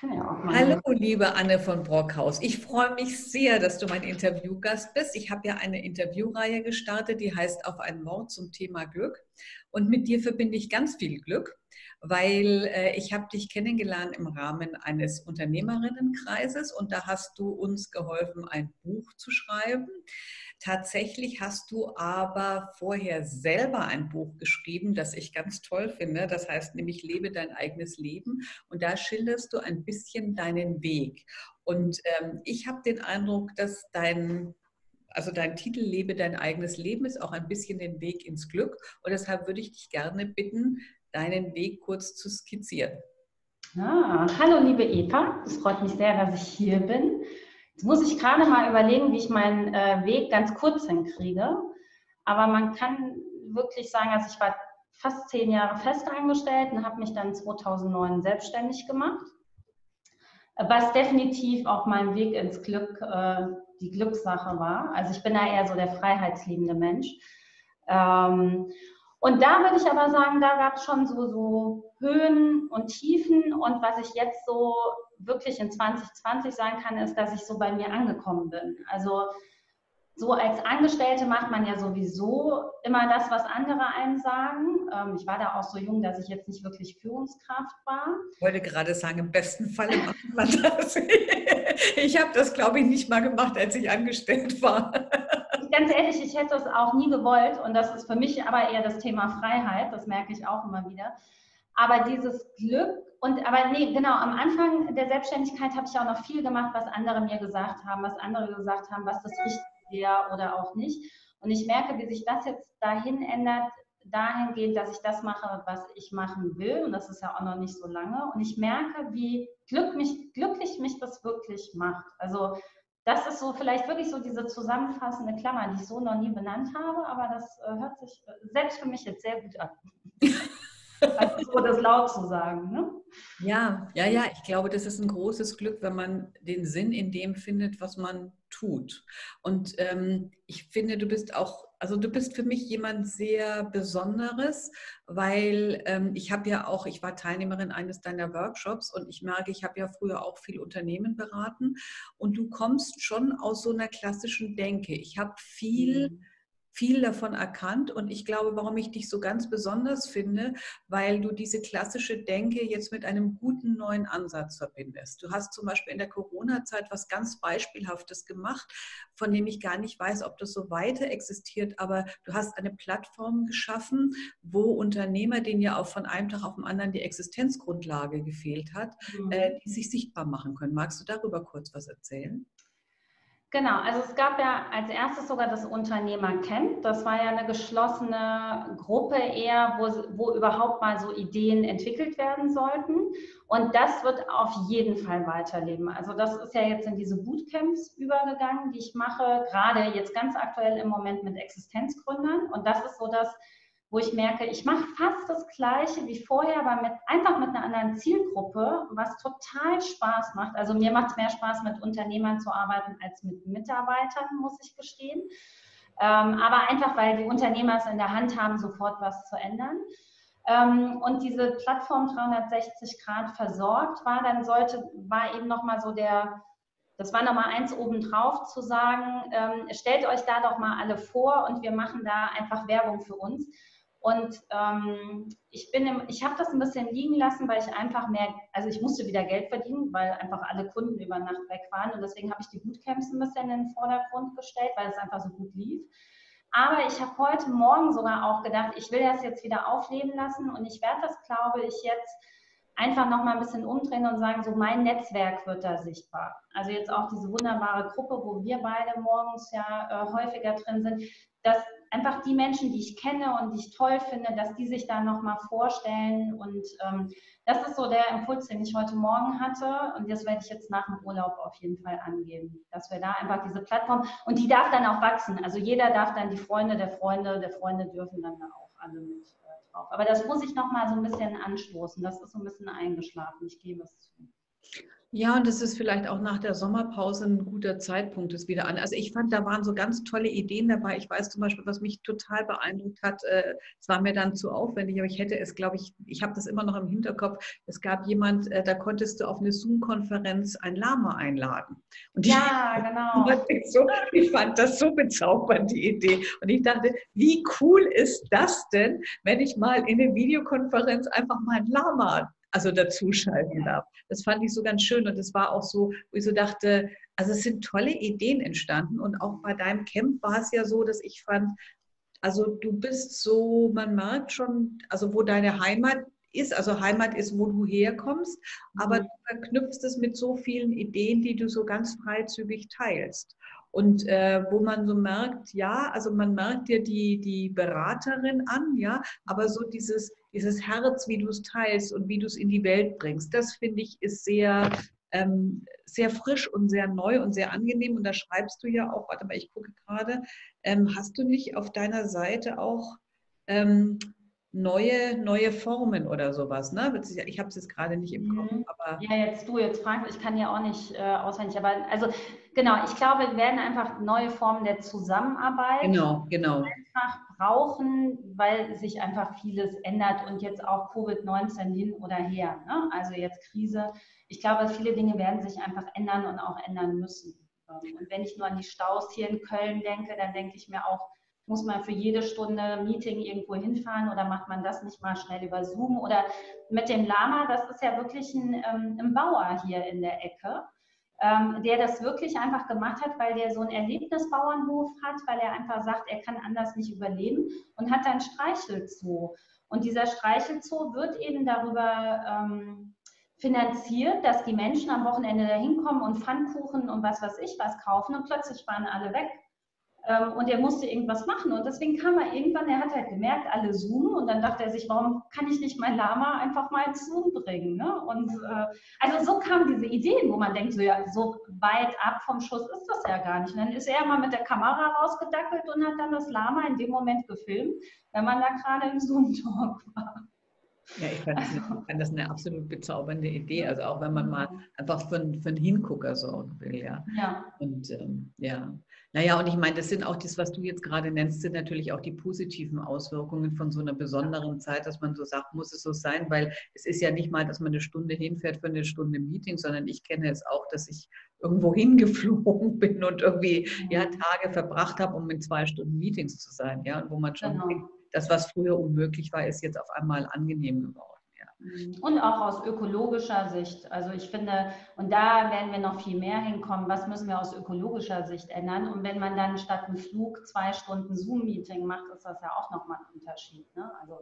Ja Hallo, liebe Anne von Brockhaus. Ich freue mich sehr, dass du mein Interviewgast bist. Ich habe ja eine Interviewreihe gestartet, die heißt Auf ein Wort zum Thema Glück. Und mit dir verbinde ich ganz viel Glück, weil äh, ich habe dich kennengelernt im Rahmen eines Unternehmerinnenkreises und da hast du uns geholfen, ein Buch zu schreiben. Tatsächlich hast du aber vorher selber ein Buch geschrieben, das ich ganz toll finde. Das heißt nämlich Lebe dein eigenes Leben. Und da schilderst du ein bisschen deinen Weg. Und ähm, ich habe den Eindruck, dass dein also dein Titel Lebe dein eigenes Leben ist auch ein bisschen den Weg ins Glück. Und deshalb würde ich dich gerne bitten, deinen Weg kurz zu skizzieren. Ah, hallo liebe Eva, es freut mich sehr, dass ich hier bin. Jetzt muss ich gerade mal überlegen, wie ich meinen äh, Weg ganz kurz hinkriege. Aber man kann wirklich sagen, also ich war fast zehn Jahre fest angestellt und habe mich dann 2009 selbstständig gemacht, was definitiv auch mein Weg ins Glück, äh, die Glückssache war. Also ich bin da eher so der freiheitsliebende Mensch. Ähm, und da würde ich aber sagen, da gab es schon so, so Höhen und Tiefen. Und was ich jetzt so wirklich in 2020 sagen kann, ist, dass ich so bei mir angekommen bin. Also so als Angestellte macht man ja sowieso immer das, was andere einem sagen. Ähm, ich war da auch so jung, dass ich jetzt nicht wirklich Führungskraft war. Ich wollte gerade sagen, im besten Fall macht man das. Ich habe das, glaube ich, nicht mal gemacht, als ich angestellt war. Ganz ehrlich, ich hätte es auch nie gewollt. Und das ist für mich aber eher das Thema Freiheit. Das merke ich auch immer wieder. Aber dieses Glück und aber nee, genau, am Anfang der Selbstständigkeit habe ich auch noch viel gemacht, was andere mir gesagt haben, was andere gesagt haben, was das Richtige wäre oder auch nicht. Und ich merke, wie sich das jetzt dahin ändert, dahingehend, dass ich das mache, was ich machen will. Und das ist ja auch noch nicht so lange. Und ich merke, wie glück mich, glücklich mich das wirklich macht. Also das ist so vielleicht wirklich so diese zusammenfassende Klammer, die ich so noch nie benannt habe, aber das äh, hört sich selbst für mich jetzt sehr gut an. Also so das laut zu sagen. Ne? Ja, ja, ja. Ich glaube, das ist ein großes Glück, wenn man den Sinn in dem findet, was man tut. Und ähm, ich finde, du bist auch, also du bist für mich jemand sehr Besonderes, weil ähm, ich habe ja auch, ich war Teilnehmerin eines deiner Workshops und ich merke, ich habe ja früher auch viel Unternehmen beraten und du kommst schon aus so einer klassischen Denke. Ich habe viel. Mhm viel davon erkannt. Und ich glaube, warum ich dich so ganz besonders finde, weil du diese klassische Denke jetzt mit einem guten neuen Ansatz verbindest. Du hast zum Beispiel in der Corona-Zeit was ganz Beispielhaftes gemacht, von dem ich gar nicht weiß, ob das so weiter existiert, aber du hast eine Plattform geschaffen, wo Unternehmer, denen ja auch von einem Tag auf den anderen die Existenzgrundlage gefehlt hat, mhm. äh, die sich sichtbar machen können. Magst du darüber kurz was erzählen? Genau, also es gab ja als erstes sogar das Unternehmercamp. Das war ja eine geschlossene Gruppe eher, wo, wo überhaupt mal so Ideen entwickelt werden sollten. Und das wird auf jeden Fall weiterleben. Also das ist ja jetzt in diese Bootcamps übergegangen, die ich mache, gerade jetzt ganz aktuell im Moment mit Existenzgründern. Und das ist so das, wo ich merke, ich mache fast das Gleiche wie vorher, aber mit, einfach mit einer anderen Zielgruppe, was total Spaß macht. Also mir macht es mehr Spaß, mit Unternehmern zu arbeiten als mit Mitarbeitern, muss ich gestehen. Ähm, aber einfach, weil die Unternehmer es in der Hand haben, sofort was zu ändern. Ähm, und diese Plattform 360 Grad versorgt war, dann sollte, war eben nochmal so der, das war nochmal eins obendrauf zu sagen, ähm, stellt euch da doch mal alle vor und wir machen da einfach Werbung für uns. Und ähm, ich ich habe das ein bisschen liegen lassen, weil ich einfach mehr, also ich musste wieder Geld verdienen, weil einfach alle Kunden über Nacht weg waren. Und deswegen habe ich die Bootcamps ein bisschen in den Vordergrund gestellt, weil es einfach so gut lief. Aber ich habe heute Morgen sogar auch gedacht, ich will das jetzt wieder aufleben lassen und ich werde das, glaube ich, jetzt einfach noch mal ein bisschen umdrehen und sagen, so mein Netzwerk wird da sichtbar. Also jetzt auch diese wunderbare Gruppe, wo wir beide morgens ja äh, häufiger drin sind, dass einfach die Menschen, die ich kenne und die ich toll finde, dass die sich da nochmal vorstellen. Und ähm, das ist so der Impuls, den ich heute Morgen hatte. Und das werde ich jetzt nach dem Urlaub auf jeden Fall angeben, dass wir da einfach diese Plattform, und die darf dann auch wachsen. Also jeder darf dann die Freunde der Freunde der Freunde dürfen dann auch alle mit äh, drauf. Aber das muss ich nochmal so ein bisschen anstoßen. Das ist so ein bisschen eingeschlafen, ich gebe es zu. Ja, und das ist vielleicht auch nach der Sommerpause ein guter Zeitpunkt, es wieder an. Also ich fand, da waren so ganz tolle Ideen dabei. Ich weiß zum Beispiel, was mich total beeindruckt hat, äh, es war mir dann zu aufwendig, aber ich hätte es, glaube ich, ich habe das immer noch im Hinterkopf. Es gab jemand, äh, da konntest du auf eine Zoom-Konferenz ein Lama einladen. Und ja, ich, genau. So, ich fand das so bezaubernd, die Idee. Und ich dachte, wie cool ist das denn, wenn ich mal in eine Videokonferenz einfach mal ein Lama also dazuschalten darf. Das fand ich so ganz schön und es war auch so, wo ich so dachte, also es sind tolle Ideen entstanden und auch bei deinem Camp war es ja so, dass ich fand, also du bist so, man merkt schon, also wo deine Heimat ist, also Heimat ist, wo du herkommst, aber mhm. du verknüpfst es mit so vielen Ideen, die du so ganz freizügig teilst. Und äh, wo man so merkt, ja, also man merkt dir die, die Beraterin an, ja, aber so dieses, dieses Herz, wie du es teilst und wie du es in die Welt bringst, das finde ich ist sehr, ähm, sehr frisch und sehr neu und sehr angenehm. Und da schreibst du ja auch, warte mal, ich gucke gerade, ähm, hast du nicht auf deiner Seite auch ähm, neue, neue Formen oder sowas. Ne? Ich habe es jetzt gerade nicht im Kopf. Mhm. Aber ja, jetzt du, jetzt fragst, ich kann ja auch nicht äh, auswendig, aber also genau, ich glaube, wir werden einfach neue Formen der Zusammenarbeit genau, genau. Einfach brauchen, weil sich einfach vieles ändert und jetzt auch Covid-19 hin oder her. Ne? Also jetzt Krise. Ich glaube, viele Dinge werden sich einfach ändern und auch ändern müssen. Und wenn ich nur an die Staus hier in Köln denke, dann denke ich mir auch, muss man für jede Stunde Meeting irgendwo hinfahren oder macht man das nicht mal schnell über Zoom? Oder mit dem Lama, das ist ja wirklich ein, ähm, ein Bauer hier in der Ecke, ähm, der das wirklich einfach gemacht hat, weil der so einen Erlebnisbauernhof hat, weil er einfach sagt, er kann anders nicht überleben und hat dann Streichelzoo. Und dieser Streichelzoo wird eben darüber ähm, finanziert, dass die Menschen am Wochenende da hinkommen und Pfannkuchen und was weiß ich was kaufen und plötzlich waren alle weg. Ähm, und er musste irgendwas machen. Und deswegen kam er irgendwann, er hat halt gemerkt, alle zoomen und dann dachte er sich, warum kann ich nicht mein Lama einfach mal ins Zoom bringen? Ne? Und äh, also so kamen diese Ideen, wo man denkt, so, ja, so weit ab vom Schuss ist das ja gar nicht. Und dann ist er mal mit der Kamera rausgedackelt und hat dann das Lama in dem Moment gefilmt, wenn man da gerade im Zoom-Talk war. Ja, ich fand, also, das, fand, das, eine absolut bezaubernde Idee. Also auch wenn man mal einfach für, für einen Hingucker sorgen will, ja. Ja. Und ähm, ja. Naja, und ich meine, das sind auch das, was du jetzt gerade nennst, sind natürlich auch die positiven Auswirkungen von so einer besonderen Zeit, dass man so sagt, muss es so sein, weil es ist ja nicht mal, dass man eine Stunde hinfährt für eine Stunde Meeting, sondern ich kenne es auch, dass ich irgendwo hingeflogen bin und irgendwie ja, mhm. Tage verbracht habe, um in zwei Stunden Meetings zu sein, ja, und wo man schon genau. Das, was früher unmöglich war, ist jetzt auf einmal angenehm geworden. Mhm. Und auch aus ökologischer Sicht. Also ich finde, und da werden wir noch viel mehr hinkommen, was müssen wir aus ökologischer Sicht ändern? Und wenn man dann statt einem Flug zwei Stunden Zoom-Meeting macht, ist das ja auch nochmal ein Unterschied. Ne? Also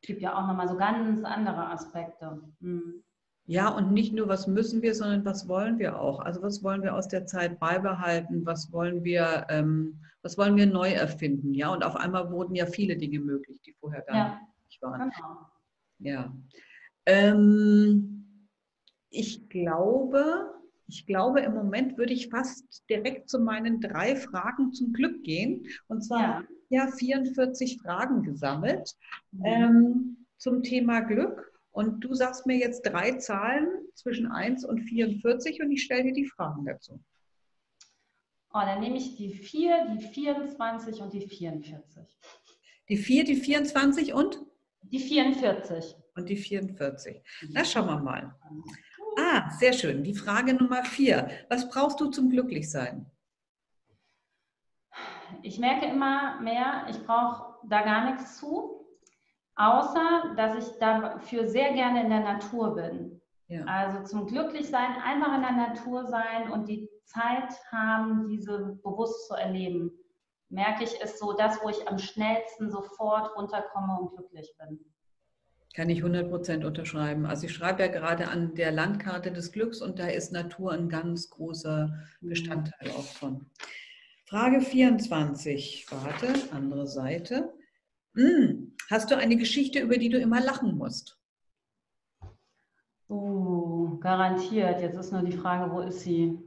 es gibt ja auch nochmal so ganz andere Aspekte. Mhm. Ja, und nicht nur, was müssen wir, sondern was wollen wir auch? Also was wollen wir aus der Zeit beibehalten? Was wollen wir, ähm, was wollen wir neu erfinden? Ja, und auf einmal wurden ja viele Dinge möglich, die vorher gar ja, nicht waren. Genau. Ja. Ähm, ich glaube, ich glaube, im Moment würde ich fast direkt zu meinen drei Fragen zum Glück gehen. Und zwar ja, ja 44 Fragen gesammelt mhm. ähm, zum Thema Glück. Und du sagst mir jetzt drei Zahlen zwischen 1 und 44 und ich stelle dir die Fragen dazu. Oh, dann nehme ich die 4, die 24 und die 44. Die 4, die 24 und? Die 44. Und die 44. Na, schauen wir mal. Ah, sehr schön. Die Frage Nummer 4. Was brauchst du zum Glücklichsein? Ich merke immer mehr, ich brauche da gar nichts zu, außer dass ich dafür sehr gerne in der Natur bin. Ja. Also zum Glücklichsein einfach in der Natur sein und die Zeit haben, diese bewusst zu erleben merke ich, ist so das, wo ich am schnellsten sofort runterkomme und glücklich bin. Kann ich 100% unterschreiben. Also ich schreibe ja gerade an der Landkarte des Glücks und da ist Natur ein ganz großer mhm. Bestandteil auch von. Frage 24. Warte, andere Seite. Hm, hast du eine Geschichte, über die du immer lachen musst? Oh, garantiert. Jetzt ist nur die Frage, wo ist sie?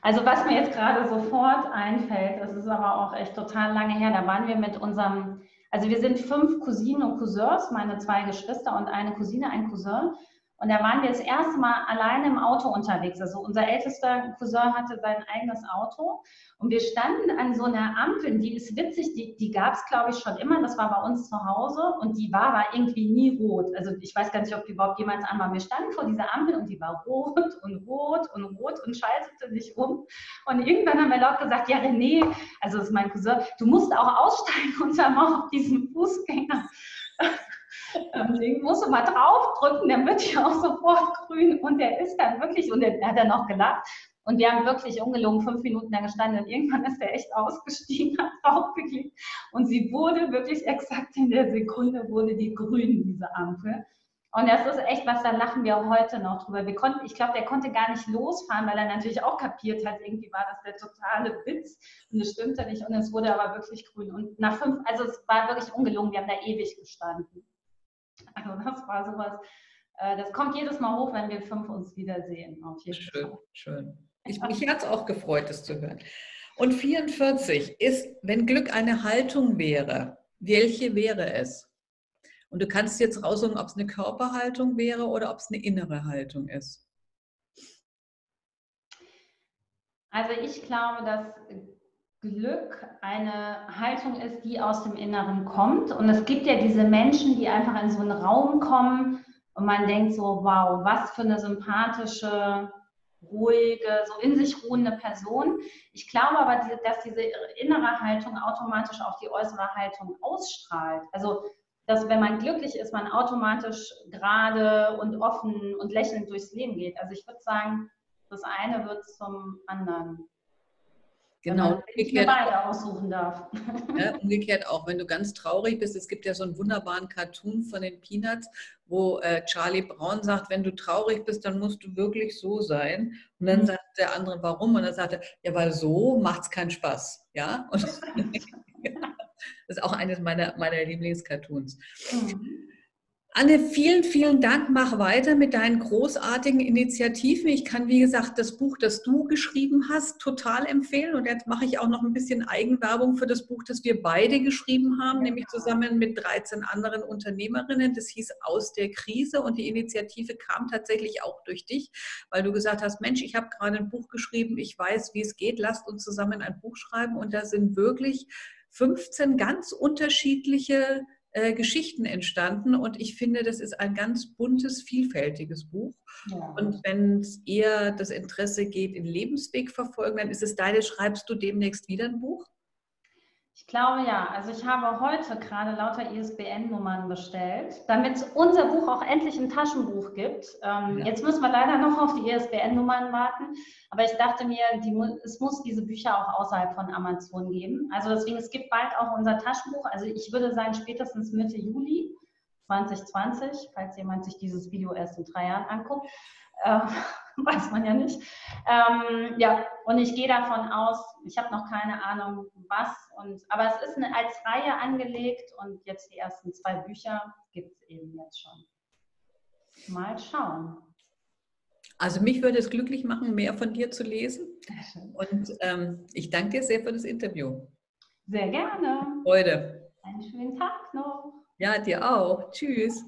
Also was mir jetzt gerade sofort einfällt, das ist aber auch echt total lange her, da waren wir mit unserem, also wir sind fünf Cousinen und Cousins, meine zwei Geschwister und eine Cousine, ein Cousin. Und da waren wir das erste Mal alleine im Auto unterwegs. Also unser ältester Cousin hatte sein eigenes Auto. Und wir standen an so einer Ampel, die ist witzig, die, die gab es, glaube ich, schon immer. Das war bei uns zu Hause und die war aber irgendwie nie rot. Also ich weiß gar nicht, ob die überhaupt jemals an war. Wir standen vor dieser Ampel und die war rot und rot und rot und schaltete nicht um. Und irgendwann haben wir laut gesagt, ja René, also das ist mein Cousin, du musst auch aussteigen und dann auch auf diesen Fußgänger. Musst du mal draufdrücken, der wird ja auch sofort grün und der ist dann wirklich, und der hat dann noch gelacht. Und wir haben wirklich ungelogen fünf Minuten da gestanden und irgendwann ist der echt ausgestiegen, hat draufgeklickt und sie wurde wirklich exakt in der Sekunde wurde die grün, diese Ampel. Und das ist echt was, da lachen wir heute noch drüber. Wir konnten, ich glaube, der konnte gar nicht losfahren, weil er natürlich auch kapiert hat, irgendwie war das der totale Witz und es stimmte nicht und es wurde aber wirklich grün. Und nach fünf, also es war wirklich ungelogen, wir haben da ewig gestanden. Also das war sowas, äh, das kommt jedes Mal hoch, wenn wir fünf uns wiedersehen. Auf jeden schön, Fall. schön. Ich, mich hat es auch gefreut, das zu hören. Und 44 ist, wenn Glück eine Haltung wäre, welche wäre es? Und du kannst jetzt raussuchen, ob es eine Körperhaltung wäre oder ob es eine innere Haltung ist. Also ich glaube, dass Glück eine Haltung ist, die aus dem Inneren kommt. Und es gibt ja diese Menschen, die einfach in so einen Raum kommen und man denkt so, wow, was für eine sympathische, ruhige, so in sich ruhende Person. Ich glaube aber, dass diese innere Haltung automatisch auch die äußere Haltung ausstrahlt. Also, dass wenn man glücklich ist, man automatisch gerade und offen und lächelnd durchs Leben geht. Also ich würde sagen, das eine wird zum anderen. Genau. Ich mir beide aussuchen darf. Ja, umgekehrt auch, wenn du ganz traurig bist. Es gibt ja so einen wunderbaren Cartoon von den Peanuts, wo äh, Charlie Brown sagt, wenn du traurig bist, dann musst du wirklich so sein. Und dann mhm. sagt der andere, warum? Und dann sagt er, ja, weil so macht es keinen Spaß. Ja? Und das ist auch eines meiner, meiner Lieblingscartoons. Mhm. Anne, vielen, vielen Dank. Mach weiter mit deinen großartigen Initiativen. Ich kann, wie gesagt, das Buch, das du geschrieben hast, total empfehlen. Und jetzt mache ich auch noch ein bisschen Eigenwerbung für das Buch, das wir beide geschrieben haben, nämlich zusammen mit 13 anderen Unternehmerinnen. Das hieß Aus der Krise. Und die Initiative kam tatsächlich auch durch dich, weil du gesagt hast, Mensch, ich habe gerade ein Buch geschrieben, ich weiß, wie es geht, lasst uns zusammen ein Buch schreiben. Und da sind wirklich 15 ganz unterschiedliche äh, Geschichten entstanden und ich finde, das ist ein ganz buntes, vielfältiges Buch. Ja. Und wenn es eher das Interesse geht in Lebensweg verfolgen, dann ist es deine, schreibst du demnächst wieder ein Buch? Ich glaube ja. Also ich habe heute gerade lauter ISBN-Nummern bestellt, damit es unser Buch auch endlich ein Taschenbuch gibt. Ähm, ja. Jetzt müssen wir leider noch auf die ISBN-Nummern warten. Aber ich dachte mir, die, es muss diese Bücher auch außerhalb von Amazon geben. Also deswegen, es gibt bald auch unser Taschenbuch. Also ich würde sagen, spätestens Mitte Juli 2020, falls jemand sich dieses Video erst in drei Jahren anguckt. Äh, weiß man ja nicht. Ähm, ja, und ich gehe davon aus, ich habe noch keine Ahnung, was. Und, aber es ist eine, als Reihe angelegt und jetzt die ersten zwei Bücher gibt es eben jetzt schon. Mal schauen. Also mich würde es glücklich machen, mehr von dir zu lesen. Und ähm, ich danke dir sehr für das Interview. Sehr gerne. Freude. Einen schönen Tag noch. Ja, dir auch. Tschüss.